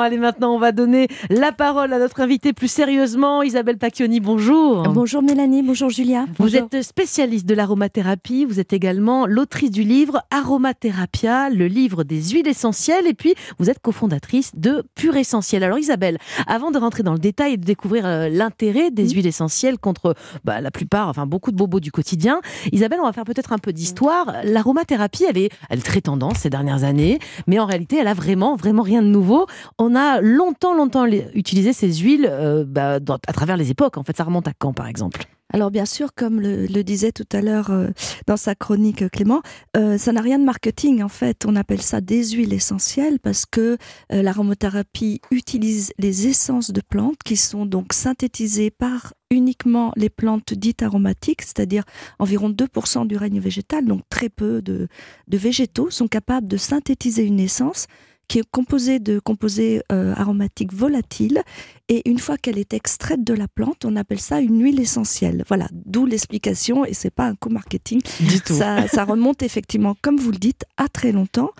Allez, maintenant, on va donner la parole à notre invitée plus sérieusement. Isabelle Pacchioni, bonjour. Bonjour Mélanie, bonjour Julia. Vous êtes spécialiste de l'aromathérapie. Vous êtes également l'autrice du livre Aromatherapia, le livre des huiles essentielles. Et puis, vous êtes cofondatrice de Pure Essentiel. Alors, Isabelle, avant de rentrer dans le détail et de découvrir euh, l'intérêt des huiles essentielles contre bah, la plupart, enfin beaucoup de bobos du quotidien, Isabelle, on va faire peut-être un peu d'histoire. L'aromathérapie, elle est, elle est très tendance ces dernières années, mais en réalité, elle a vraiment, vraiment rien de nouveau on a longtemps, longtemps utilisé ces huiles euh, bah, à travers les époques. En fait, ça remonte à quand, par exemple? Alors bien sûr, comme le, disait tout à l'heure euh, dans sa chronique Clément, euh, ça n'a rien de marketing en fait. On appelle ça des huiles essentielles parce que l'aromothérapie utilise les essences de plantes qui sont donc synthétisées par uniquement les plantes dites aromatiques, c'est-à-dire environ 2% du règne végétal, donc très peu de végétaux sont capables de synthétiser une essence qui est composée de composés euh, aromatiques volatiles. Et une fois qu'elle est extraite de la plante, on appelle ça une huile essentielle. Voilà, d'où l'explication, et c'est pas un co-marketing. Ça, ça remonte effectivement, comme vous le dites, à très longtemps,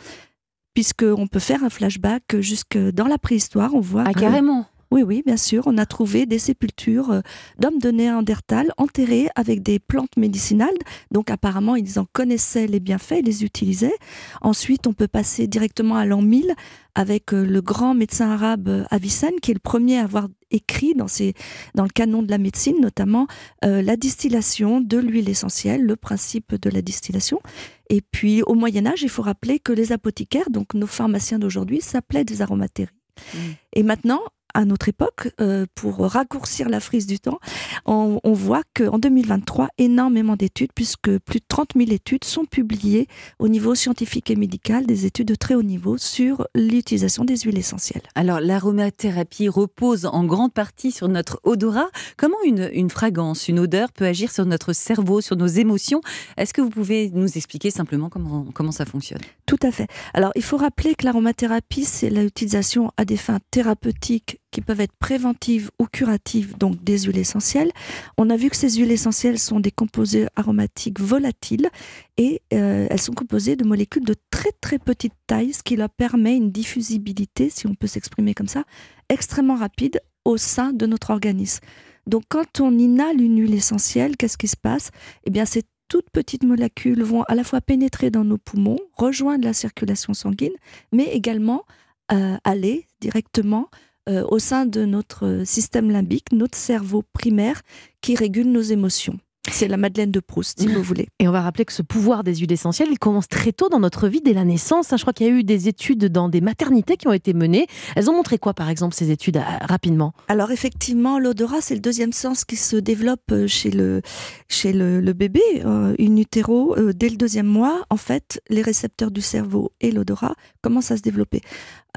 puisqu'on peut faire un flashback jusque dans la préhistoire. On voit ah, carrément oui, oui, bien sûr. On a trouvé des sépultures euh, d'hommes de Néandertal enterrés avec des plantes médicinales. Donc apparemment, ils en connaissaient les bienfaits, les utilisaient. Ensuite, on peut passer directement à l'an 1000 avec euh, le grand médecin arabe euh, Avicenne, qui est le premier à avoir écrit dans, ses, dans le canon de la médecine, notamment la distillation de l'huile essentielle, le principe de la distillation. Et puis au Moyen Âge, il faut rappeler que les apothicaires, donc nos pharmaciens d'aujourd'hui, s'appelaient des aromatéries. Mmh. Et maintenant, à notre époque, euh, pour raccourcir la frise du temps, on, voit qu'en 2023, énormément d'études, puisque plus de 30 000 études sont publiées au niveau scientifique et médical, des études de très haut niveau sur l'utilisation des huiles essentielles. Alors, l'aromathérapie repose en grande partie sur notre odorat. Comment une, une fragrance, une odeur peut agir sur notre cerveau, sur nos émotions? Est-ce que vous pouvez nous expliquer simplement comment, comment ça fonctionne? Tout à fait. Alors, il faut rappeler que l'aromathérapie, c'est l'utilisation à des fins thérapeutiques qui peuvent être préventives ou curatives, donc des huiles essentielles. On a vu que ces huiles essentielles sont des composés aromatiques volatiles et euh, elles sont composées de molécules de très très petite taille, ce qui leur permet une diffusibilité, si on peut s'exprimer comme ça, extrêmement rapide au sein de notre organisme. Donc quand on inhale une huile essentielle, qu'est-ce qui se passe? Eh bien ces toutes petites molécules vont à la fois pénétrer dans nos poumons, rejoindre la circulation sanguine, mais également euh, aller directement euh, au sein de notre système limbique, notre cerveau primaire qui régule nos émotions. C'est la Madeleine de Proust, si vous voulez. Et on va rappeler que ce pouvoir des huiles essentielles, il commence très tôt dans notre vie, dès la naissance. Je crois qu'il y a eu des études dans des maternités qui ont été menées. Elles ont montré quoi, par exemple, ces études, euh, rapidement? Alors, effectivement, l'odorat, c'est le deuxième sens qui se développe euh, chez le, chez le, bébé, euh, in utero. dès le deuxième mois, en fait, les récepteurs du cerveau et l'odorat commencent à se développer.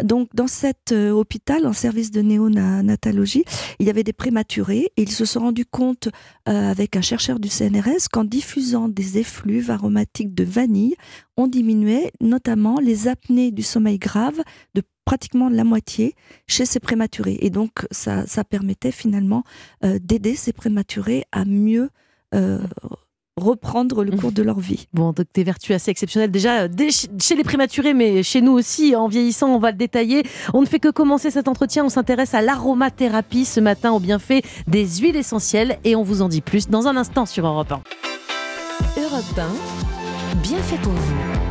Donc, dans cet hôpital, en service de néonatologie, il y avait des prématurés et ils se sont rendus compte, avec un chercheur du CNRS qu'en diffusant des effluves aromatiques de vanille, on diminuait notamment les apnées du sommeil grave de pratiquement la moitié chez ces prématurés. Et donc, ça, permettait finalement euh, d'aider ces prématurés à mieux euh, reprendre le cours de leur vie. Bon, donc des vertus assez exceptionnelles déjà chez les prématurés, mais chez nous aussi, en vieillissant, on va le détailler. On ne fait que commencer cet entretien, on s'intéresse à l'aromathérapie ce matin, au bienfait des huiles essentielles, et on vous en dit plus dans un instant sur Europe 1. Europe 1, bien fait pour vous.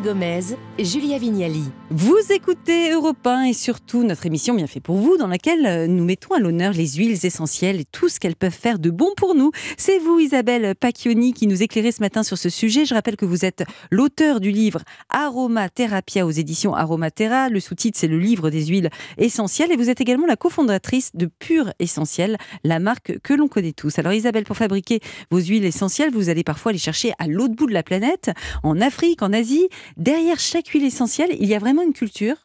Gomez, Julia Vignali. Vous écoutez Europe 1 et surtout notre émission Bien fait pour vous, dans laquelle euh, nous mettons à l'honneur les huiles essentielles et tout ce qu'elles peuvent faire de bon pour nous. C'est vous, Isabelle Pacchioni, qui nous éclairez ce matin sur ce sujet. Je rappelle que vous êtes l'auteur du livre Aromatherapia aux éditions Aromatera. Le sous-titre, c'est le livre des huiles essentielles. Et vous êtes également la cofondatrice de Pure Essentielle, la marque que l'on connaît tous. Alors, Isabelle, pour fabriquer vos huiles essentielles, vous allez parfois les chercher à l'autre bout de la planète, en Afrique, en Asie. Derrière chaque huile essentielle, il y a vraiment une culture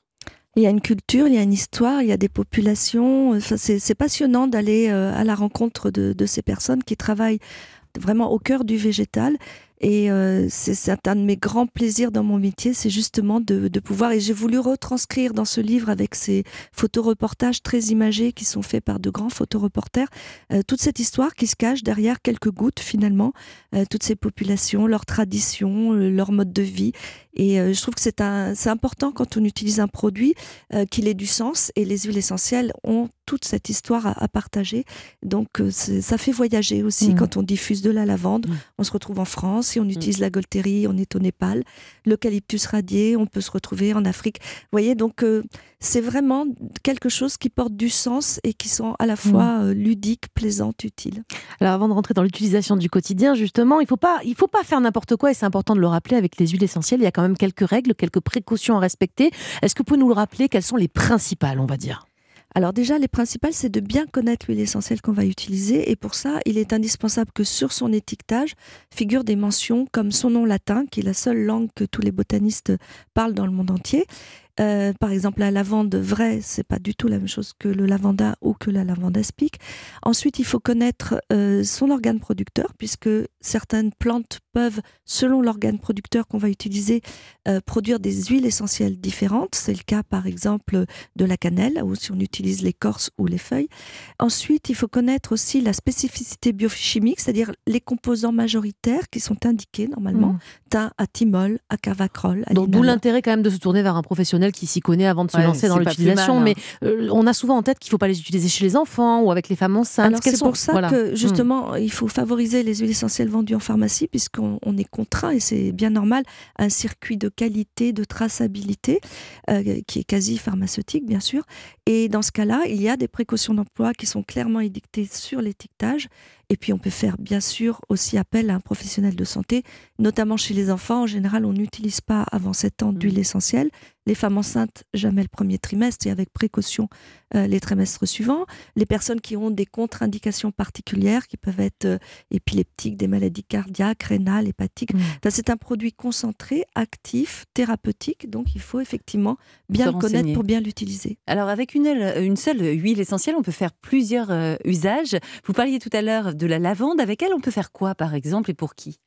il y a une culture, il y a une histoire, il y a des populations. c'est passionnant d'aller euh, à la rencontre de, ces personnes qui travaillent vraiment au cœur du végétal. Et euh, c'est un de mes grands plaisirs dans mon métier, c'est justement de, de, pouvoir, et j'ai voulu retranscrire dans ce livre avec ces photoreportages très imagés qui sont faits par de grands photoreporters, euh, toute cette histoire qui se cache derrière quelques gouttes finalement, euh, toutes ces populations, leurs traditions, euh, leur mode de vie. Et euh, je trouve que c'est important quand on utilise un produit qu'il ait du sens et les huiles essentielles ont toute cette histoire à, partager. Donc ça fait voyager aussi mmh. quand on diffuse de la lavande. Mmh. On se retrouve en France et on mmh. utilise la Golterie, on est au Népal. L'eucalyptus radié, on peut se retrouver en Afrique. Vous voyez, donc c'est vraiment quelque chose qui porte du sens et qui sont à la fois ludiques, plaisantes, utiles. Alors avant de rentrer dans l'utilisation du quotidien, justement, il ne faut, pas, il faut pas faire n'importe quoi et c'est important de le rappeler avec les huiles essentielles. Il y a quand même quelques règles, quelques précautions à respecter. Est-ce que vous pouvez nous le rappeler? Quelles sont les principales, on va dire? Alors déjà, les principales, c'est de bien connaître l'huile essentielle qu'on va utiliser. Et pour ça, il est indispensable que sur son étiquetage figurent des mentions comme son nom latin, qui est la seule langue que tous les botanistes parlent dans le monde entier. Euh, par exemple, la lavande vraie, c'est pas du tout la même chose que le lavanda ou que la lavande aspic. Ensuite, il faut connaître euh, son organe producteur, puisque certaines plantes peuvent, selon l'organe producteur qu'on va utiliser, euh, produire des huiles essentielles différentes. C'est le cas, par exemple, de la cannelle, ou si on utilise l'écorce ou les feuilles. Ensuite, il faut connaître aussi la spécificité biochimique, c'est-à-dire les composants majoritaires qui sont indiqués normalement, mmh. thym, athimol, acavacrol. D'où l'intérêt quand même de se tourner vers un professionnel qui s'y connaît avant de se lancer dans l'utilisation. Mais hein. euh, on a souvent en tête qu'il ne faut pas les utiliser chez les enfants ou avec les femmes enceintes. c'est pour ça que hmm. justement, il faut favoriser les huiles essentielles vendues en pharmacie puisqu'on est contraint, et c'est bien normal, un circuit de qualité, de traçabilité euh, qui est quasi pharmaceutique, bien sûr. Et dans ce cas-là, il y a des précautions d'emploi qui sont clairement édictées sur l'étiquetage et puis on peut faire bien sûr aussi appel à un professionnel de santé, notamment chez les enfants. En général, on n'utilise pas avant 7 ans d'huile mmh. essentielle. Les femmes enceintes, jamais le premier trimestre et avec précaution euh, les trimestres suivants. Les personnes qui ont des contre-indications particulières, qui peuvent être euh, épileptiques, des maladies cardiaques, rénales, hépatiques. Mmh. c'est un produit concentré, actif, thérapeutique. Donc il faut effectivement bien le connaître pour bien l'utiliser. Alors avec une, une, seule huile essentielle, on peut faire plusieurs euh, usages. Vous parliez tout à l'heure de la lavande. Avec elle, on peut faire quoi, par exemple, et pour qui?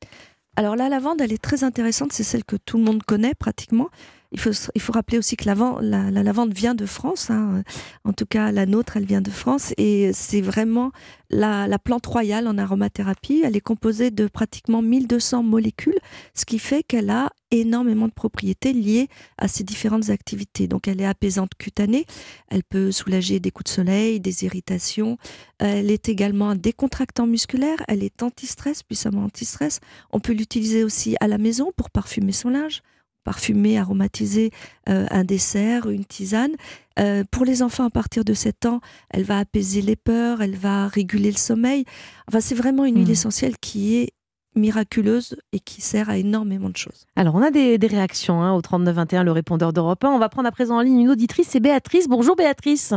Alors la lavande, elle est très intéressante. C'est celle que tout le monde connaît pratiquement. Il faut, il faut rappeler aussi que la, la, lavande vient de France. Hein. En tout cas, la nôtre, elle vient de France. Et c'est vraiment la, la, plante royale en aromathérapie. Elle est composée de pratiquement 1200 molécules, ce qui fait qu'elle a énormément de propriétés liées à ces différentes activités. Donc elle est apaisante cutanée, elle peut soulager des coups de soleil, des irritations. Elle est également un décontractant musculaire, elle est anti-stress, puissamment anti-stress. On peut l'utiliser aussi à la maison pour parfumer son linge parfumer, aromatiser euh, un dessert, une tisane. Euh, pour les enfants à partir de 7 ans, elle va apaiser les peurs, elle va réguler le sommeil. Enfin, c'est vraiment une huile hmm. essentielle qui est miraculeuse et qui sert à énormément de choses. Alors, on a des, réactions hein, au 3921, le répondeur d'Europe 1. On va prendre à présent en ligne une auditrice, c'est Béatrice. Bonjour Béatrice.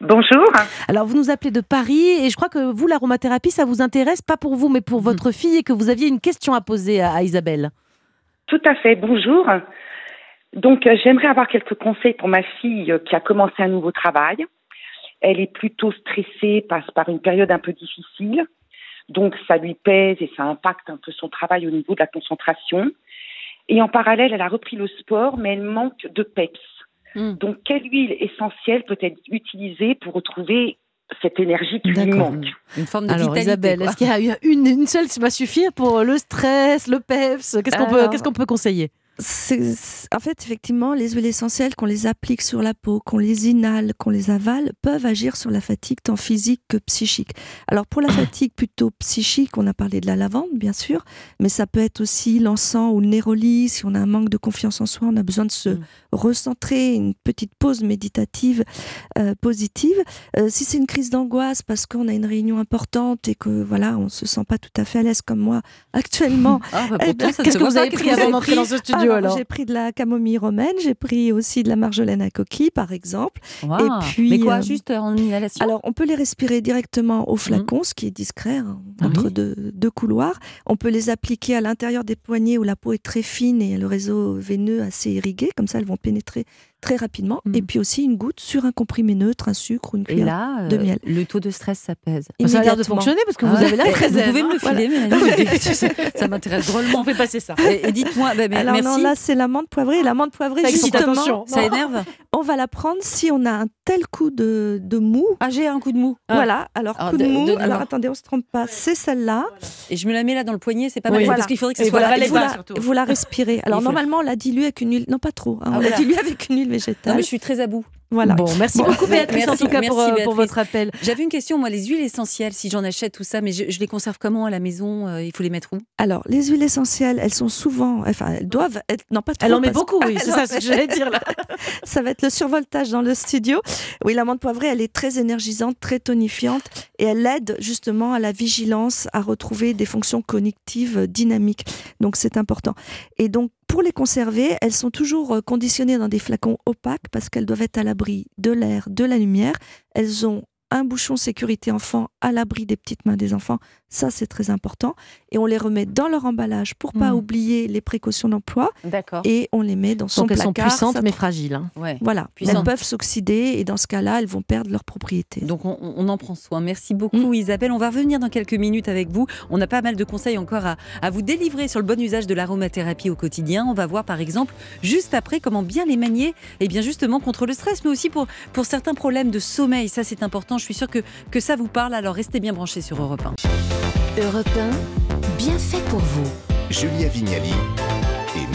Bonjour. Alors, vous nous appelez de Paris et je crois que vous, l'aromathérapie, ça vous intéresse, pas pour vous, mais pour hmm. votre fille et que vous aviez une question à poser à Isabelle. Tout à fait, bonjour. Donc, euh, j'aimerais avoir quelques conseils pour ma fille euh, qui a commencé un nouveau travail. Elle est plutôt stressée, passe par une période un peu difficile. Donc, ça lui pèse et ça impacte un peu son travail au niveau de la concentration. Et en parallèle, elle a repris le sport, mais elle manque de peps. Hmm. Donc, quelle huile essentielle peut être utilisée pour retrouver cette énergie qui lui manque. Une forme de Alors, Isabelle, est-ce qu'il y a une, une seule qui va suffire pour le stress, le PEPS? Qu'est-ce qu'on peut, qu'est-ce qu'on peut conseiller? En fait, effectivement, les huiles essentielles, qu'on les applique sur la peau, qu'on les inhale, qu'on les avale, peuvent agir sur la fatigue tant physique que psychique. Alors, pour la fatigue plutôt psychique, on a parlé de la lavande, bien sûr, mais ça peut être aussi l'encens ou le néroli. Si on a un manque de confiance en soi, on a besoin de se mm. recentrer, une petite pause méditative euh, positive. Euh, si c'est une crise d'angoisse parce qu'on a une réunion importante et que voilà, on se sent pas tout à fait à l'aise comme moi actuellement. Ah, bah, Qu'est-ce que vous avez pris avant d'entrer dans ce studio alors. J'ai pris de la camomille romaine, j'ai pris aussi de la marjolaine à coquille, par exemple. Et puis, Mais quoi, euh, juste en inhalation? Alors, on peut les respirer directement au flacon, ce qui est discret, hein, Ah entre oui. deux, deux couloirs. On peut les appliquer à l'intérieur des poignets où la peau est très fine et le réseau veineux assez irrigué. Comme ça, elles vont pénétrer très rapidement. Mm. Et puis aussi une goutte sur un comprimé neutre, un sucre ou une Et cuillère. là, euh, de miel. le taux de stress s'apaise. Ça a l'air de fonctionner parce que Ah vous ouais. avez l'air très Vous pouvez hein. me le filer, Mélanie Ça m'intéresse drôlement. On fait passer ça. Et, et dites-moi, bah, mais- Alors merci. non, là, c'est l'amande poivrée. Et l'amande poivrée, Ça justement, attention. ça énerve on va la prendre si on a un tel coup de, de mou. Ah, j'ai un coup de mou. Ah. Voilà, alors Alors, coup de de- mou. donnez-moi. Alors attendez, on se trompe pas. C'est celle-là. Et je me la mets là dans le poignet, c'est pas Oui. mal. Voilà. Parce qu'il faudrait que ce Et soit voilà, vous, la, surtout. vous la respirez. Alors normalement, on la dilue avec une huile, non pas trop. hein, Ah, on voilà. la dilue avec une huile Non, végétale. mais je suis très à bout. Voilà. Bon, merci Bon, beaucoup Béatrice merci, en tout cas pour, merci, euh, pour votre appel. J'avais une question, moi, les huiles essentielles, si j'en achète tout ça, mais je, je les conserve comment à la maison euh, Il faut les mettre où? Alors, les huiles essentielles, elles sont souvent, enfin, elles doivent être, non pas trop. Elle en met beaucoup, oui, c'est ça ce que j'allais dire là. Ça va être le survoltage dans le studio. Oui, l'amande poivrée, elle est très énergisante, très tonifiante et elle aide justement à la vigilance, à retrouver des fonctions cognitives dynamiques. Donc, c'est important. Et donc, pour les conserver, elles sont toujours euh, conditionnées dans des flacons opaques parce qu'elles doivent être à l'abri de l'air, de la lumière. Elles ont un bouchon sécurité enfant à l'abri des petites mains des enfants. Ça, c'est très important. Et on les remet dans leur emballage pour pas Mm. oublier les précautions d'emploi. D'accord. Et on les met dans son Donc elles placard. sont puissantes Ça mais fragiles. hein. Ouais. voilà, Puissant. elles peuvent s'oxyder et dans ce cas-là, elles vont perdre leur propriété. Donc on, on en prend soin. Merci beaucoup Isabelle. On va revenir dans quelques minutes avec vous. On a pas mal de conseils encore à, à vous délivrer sur le bon usage de l'aromathérapie au quotidien. On va voir par exemple juste après comment bien les manier et bien justement contre le stress, mais aussi pour, pour certains problèmes de sommeil. Ça c'est important. Je suis sûre que, que ça vous parle. Alors restez bien branchés sur Europe 1. Europe 1, bien fait pour vous. Julia Vignali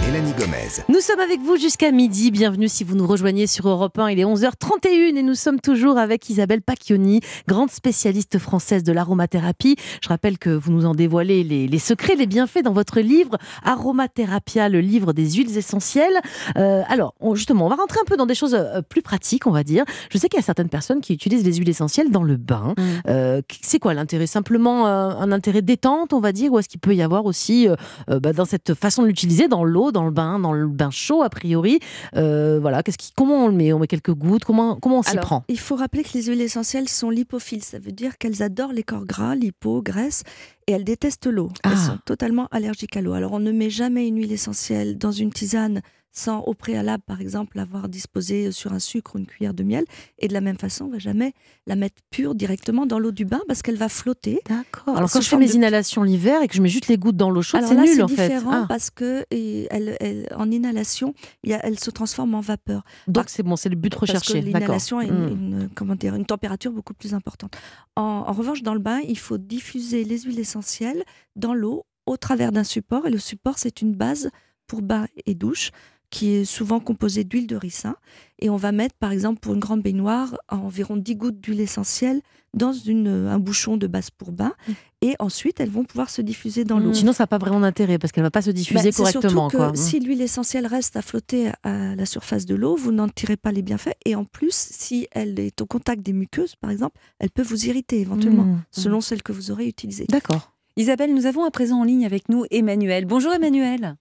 Mélanie Gomez. Nous sommes avec vous jusqu'à midi. Bienvenue si vous nous rejoignez sur Europe 1. Il est 11h31 et nous sommes toujours avec Isabelle Pacchioni, grande spécialiste française de l'aromathérapie. Je rappelle que vous nous en dévoilez les, les secrets, les bienfaits dans votre livre Aromatherapia, le livre des huiles essentielles. Euh, alors, on- justement, on va rentrer un peu dans des choses euh, plus pratiques, on va dire. Je sais qu'il y a certaines personnes qui utilisent les huiles essentielles dans le bain. Mm. Euh, c'est quoi l'intérêt? Simplement euh, un intérêt détente, on va dire, ou est-ce qu'il peut y avoir aussi, bah, dans cette façon de l'utiliser, dans l'eau, dans le bain, dans le bain chaud a priori euh, Voilà, qu'est-ce qui, comment on le met? On met quelques gouttes? Comment, comment on s'y prend? il faut rappeler que les huiles essentielles sont lipophiles. Ça veut dire qu'elles adorent les corps gras, lipo, graisse, et elles détestent l'eau. Ah. Elles sont totalement allergiques à l'eau. Alors, on ne met jamais une huile essentielle dans une tisane sans au préalable, par exemple, l'avoir disposée sur un sucre ou une cuillère de miel. Et de la même façon, on ne va jamais la mettre pure directement dans l'eau du bain parce qu'elle va flotter. D'accord. Alors quand je fais mes de- inhalations l'hiver et que je mets juste les gouttes dans l'eau chaude, c'est nul c'est en fait. différent Ah, parce que et elle, elle- en inhalation, elle se transforme en vapeur. donc c'est bon, c'est le but recherché. l'inhalation a une, Hmm. une- comment dire, une température beaucoup plus importante. En, en revanche, dans le bain, il faut diffuser les huiles essentielles dans l'eau au travers d'un support. Et le support, c'est une base pour bain et douche qui est souvent composée d'huile de ricin. Et on va mettre, par exemple, pour une grande baignoire, environ 10 gouttes d'huile essentielle dans une, un bouchon de base pour bain. Hmm. Et ensuite, elles vont pouvoir se diffuser dans l'eau. Sinon, ça n'a pas vraiment d'intérêt parce qu'elle va pas se Bah, diffuser c'est correctement. surtout que quoi. Si l'huile essentielle reste à flotter à la surface de l'eau, vous n'en tirez pas les bienfaits. Et en plus, si elle est au contact des muqueuses, par exemple, elle peut vous irriter éventuellement, selon celle que vous aurez utilisée. D'accord. Isabelle, nous avons à présent en ligne avec nous Emmanuel. Bonjour Emmanuel.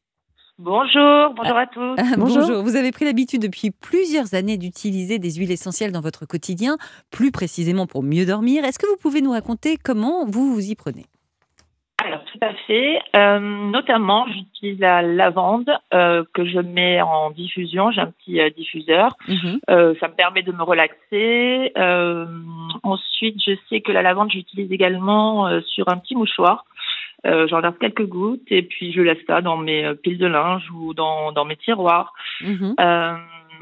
Bonjour, bonjour à tous. Ah, Bonjour. Vous avez pris l'habitude depuis plusieurs années d'utiliser des huiles essentielles dans votre quotidien, plus précisément pour mieux dormir. Est-ce que vous pouvez nous raconter comment vous vous y prenez? Alors, tout à fait. Euh, notamment, j'utilise la lavande euh, que je mets en diffusion. J'ai un petit euh, diffuseur. Mhm. Euh, ça me permet de me relaxer. Euh, ensuite, je sais que la lavande, j'utilise également euh, sur un petit mouchoir. Euh, J'en verse quelques gouttes et puis je laisse ça dans mes euh, piles de linge ou dans, dans mes tiroirs. Mhm. Euh,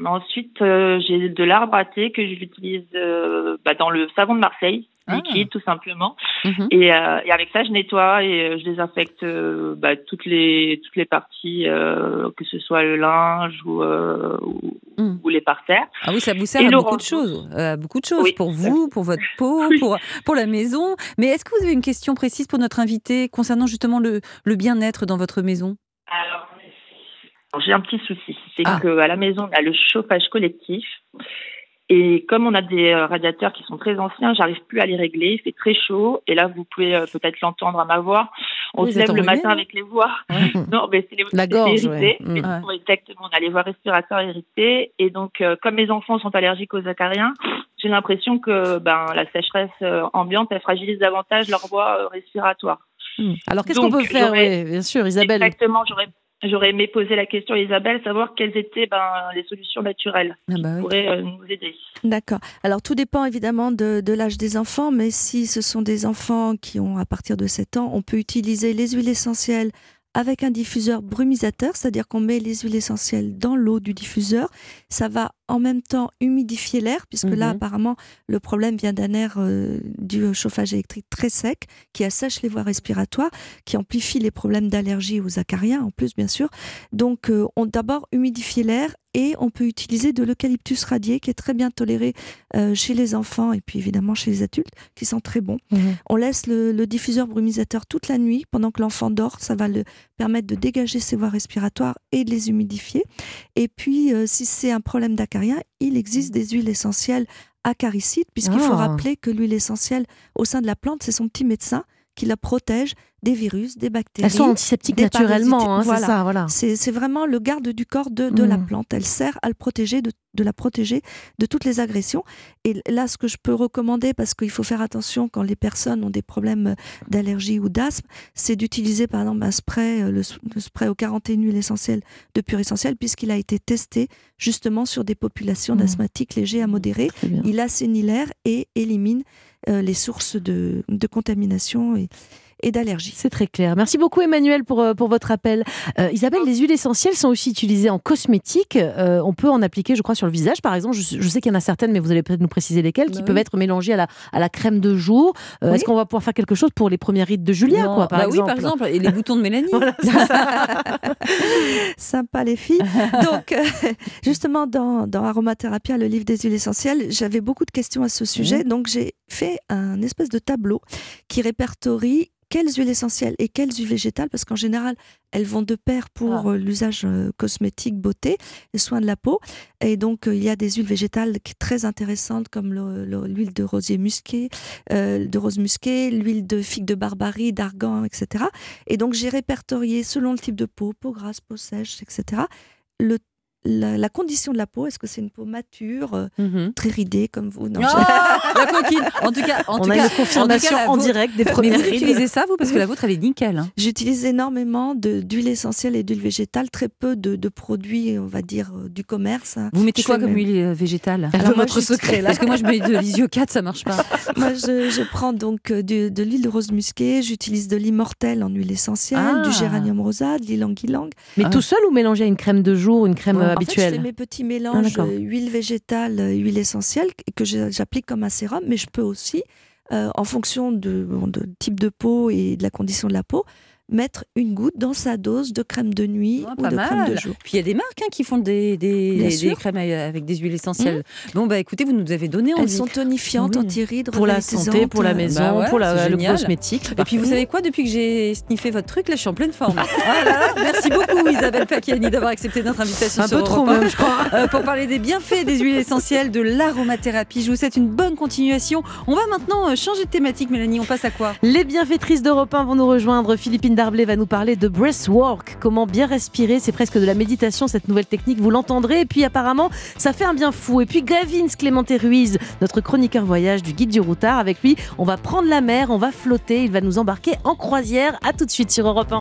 ensuite, euh, j'ai de l'arbre à thé que j'utilise euh, bah, dans le savon de Marseille, Ah. liquide tout simplement. Mhm. Et, euh, et avec ça, je nettoie et euh, je désinfecte euh, bah, toutes les toutes les parties, euh, que ce soit le linge ou, euh, ou, ou les parterres. Ah oui, ça vous sert Et à beaucoup de choses. beaucoup de choses Oui. pour vous, pour votre peau, Oui. pour, pour la maison. Mais est-ce que vous avez une question précise pour notre invité concernant justement le, le bien-être dans votre maison? Alors, j'ai un petit souci, c'est Ah. que à la maison, on a le chauffage collectif. Et comme on a des euh, radiateurs qui sont très anciens, j'arrive plus à les régler. Il fait très chaud. Et là, vous pouvez euh, peut-être l'entendre à ma voix. On se lève le matin avec les voix. non, mais c'est les La gorge, ouais. Mais Mm. oui, exactement. On a les voies respiratoires irritées. Et donc, euh, comme mes enfants sont allergiques aux acariens, j'ai l'impression que ben, la sécheresse euh, ambiante, elle fragilise davantage leurs voies respiratoires. Alors qu'est-ce qu'on peut faire? Oui, bien sûr, Isabelle. Exactement. J'aurais J'aurais aimé poser la question à Isabelle, savoir quelles étaient ben, les solutions naturelles Ah qui bah oui. pourraient euh, nous aider. D'accord. Alors tout dépend évidemment de, de l'âge des enfants, mais si ce sont des enfants qui ont à partir de 7 ans, on peut utiliser les huiles essentielles avec un diffuseur brumisateur, c'est-à-dire qu'on met les huiles essentielles dans l'eau du diffuseur. Ça va en même temps humidifier l'air, puisque là Mhm. apparemment le problème vient d'un air euh, dû au chauffage électrique très sec, qui assèche les voies respiratoires, qui amplifie les problèmes d'allergie aux acariens en plus bien sûr. Donc euh, on d'abord humidifier l'air et on peut utiliser de l'eucalyptus radié qui est très bien toléré euh, chez les enfants et puis évidemment chez les adultes qui sent très bon. Mhm. On laisse le, le diffuseur brumisateur toute la nuit pendant que l'enfant dort. Ça va le permettre de dégager ses voies respiratoires et de les humidifier. Et puis, si c'est un problème il existe des huiles essentielles acaricides, puisqu'il faut Ah. rappeler que l'huile essentielle au sein de la plante, c'est son petit médecin qui la protège des virus, des bactéries. Elles sont antiseptiques naturellement, hein, c'est ça, voilà. C'est vraiment le garde du corps de, de la Mm. plante. Elle sert à le protéger, de, de la protéger de toutes les agressions. Et là, ce que je peux recommander, parce qu'il faut faire attention quand les personnes ont des problèmes d'allergie ou d'asthme, c'est d'utiliser par exemple un spray, euh, le, le spray aux 41 huiles essentielles de pur essentiel, puisqu'il a été testé justement sur des populations Mm. d'asthmatiques légers à modérés. Très bien. Il assainit l'air et élimine les sources de, de contamination et d'allergie. C'est très clair. Merci beaucoup Emmanuel pour, euh, pour votre appel. Euh, Isabelle, les huiles essentielles sont aussi utilisées en cosmétique. Euh, on peut en appliquer, je crois, sur le visage, par exemple. Je, je sais qu'il y en a certaines, mais vous allez peut-être nous préciser lesquelles, qui Bah peuvent oui. être mélangées à la, à la crème de jour. Euh, Oui. Est-ce qu'on va pouvoir faire quelque chose pour les premières rides de Julia, Non, quoi, par bah exemple oui, par exemple. Et les boutons de Mélanie. Sympa les filles. Donc, justement, dans, dans Aromathérapia, le livre des huiles essentielles, j'avais beaucoup de questions à ce sujet. Donc, j'ai fait un espèce de tableau qui répertorie quelles huiles essentielles et quelles huiles végétales, parce qu'en général, elles vont de pair pour Ah. euh, l'usage euh, cosmétique, beauté, les soins de la peau. Et donc, euh, il y a des huiles végétales très intéressantes, comme le- le- l'huile de rosier musqué, euh, de rose musquée, l'huile de figue de barbarie, d'argan, etc. Et donc, j'ai répertorié selon le type de peau, peau grasse, peau sèche, etc. Le, la, la condition de la peau, est-ce que c'est une peau mature, euh, Mhm. très ridée comme vous? Non, Ah, la coquine. En tout cas, en On tout a cas, une confirmation en, tout cas, en vôtre- direct des Mais premières vous rides. utilisez ça, vous, parce que la vôtre, elle est nickel. hein. J'utilise énormément de- d'huile essentielle et d'huile végétale, très peu de, de produits, on va dire, euh, du commerce. Vous mettez Je quoi comme même- huile euh, végétale? Alors votre secret, là. Parce que moi, je mets de l'isiocat, ça marche pas. Moi, je, je prends donc de l'huile de rose musquée, j'utilise de l'immortel en huile essentielle, Ah. du géranium rosa, de l'ilang-ilang. Mais Ah. tout seul ou mélangé à une crème de jour, une crème Ouais. En fait, je fais mes petits Ah, mélanges euh, huile végétale, euh, huile essentielle que- j'applique comme un sérum, mais je peux aussi, euh, en fonction de, bon, de type de peau et de la condition de la peau, mettre une goutte dans sa dose de crème de nuit Ah, ou pas de crème de mal. jour. Puis il y a des marques hein, qui font des, des. Mmh. crèmes avec des huiles essentielles. Bon, bah écoutez, vous nous avez donné Elles envie. sont tonifiantes, Oui. anti-rides, Pour la santé, pour la maison, Bah ouais, pour la, le cosmétique. Et puis vous savez quoi, depuis que j'ai sniffé votre truc, là je suis en pleine forme. Ah là là, merci beaucoup Isabelle Pacchiani d'avoir accepté notre invitation Un sur peu trop même, je crois. Euh, pour parler des bienfaits des huiles essentielles, de l'aromathérapie. Je vous souhaite une bonne continuation. On va maintenant euh, changer de thématique, Mélanie. On passe à quoi? Les bienfaitrices d'Europe 1 vont nous rejoindre. Philippine Darblay va nous parler de breathwork, comment bien respirer. C'est presque de la méditation, cette nouvelle technique, vous l'entendrez. Et puis apparemment, ça fait un bien fou. Et puis Gavin Clémenté Ruiz, notre chroniqueur voyage du guide du routard. Avec lui, on va prendre la mer, on va flotter. Il va nous embarquer en croisière. À tout de suite sur Europe 1.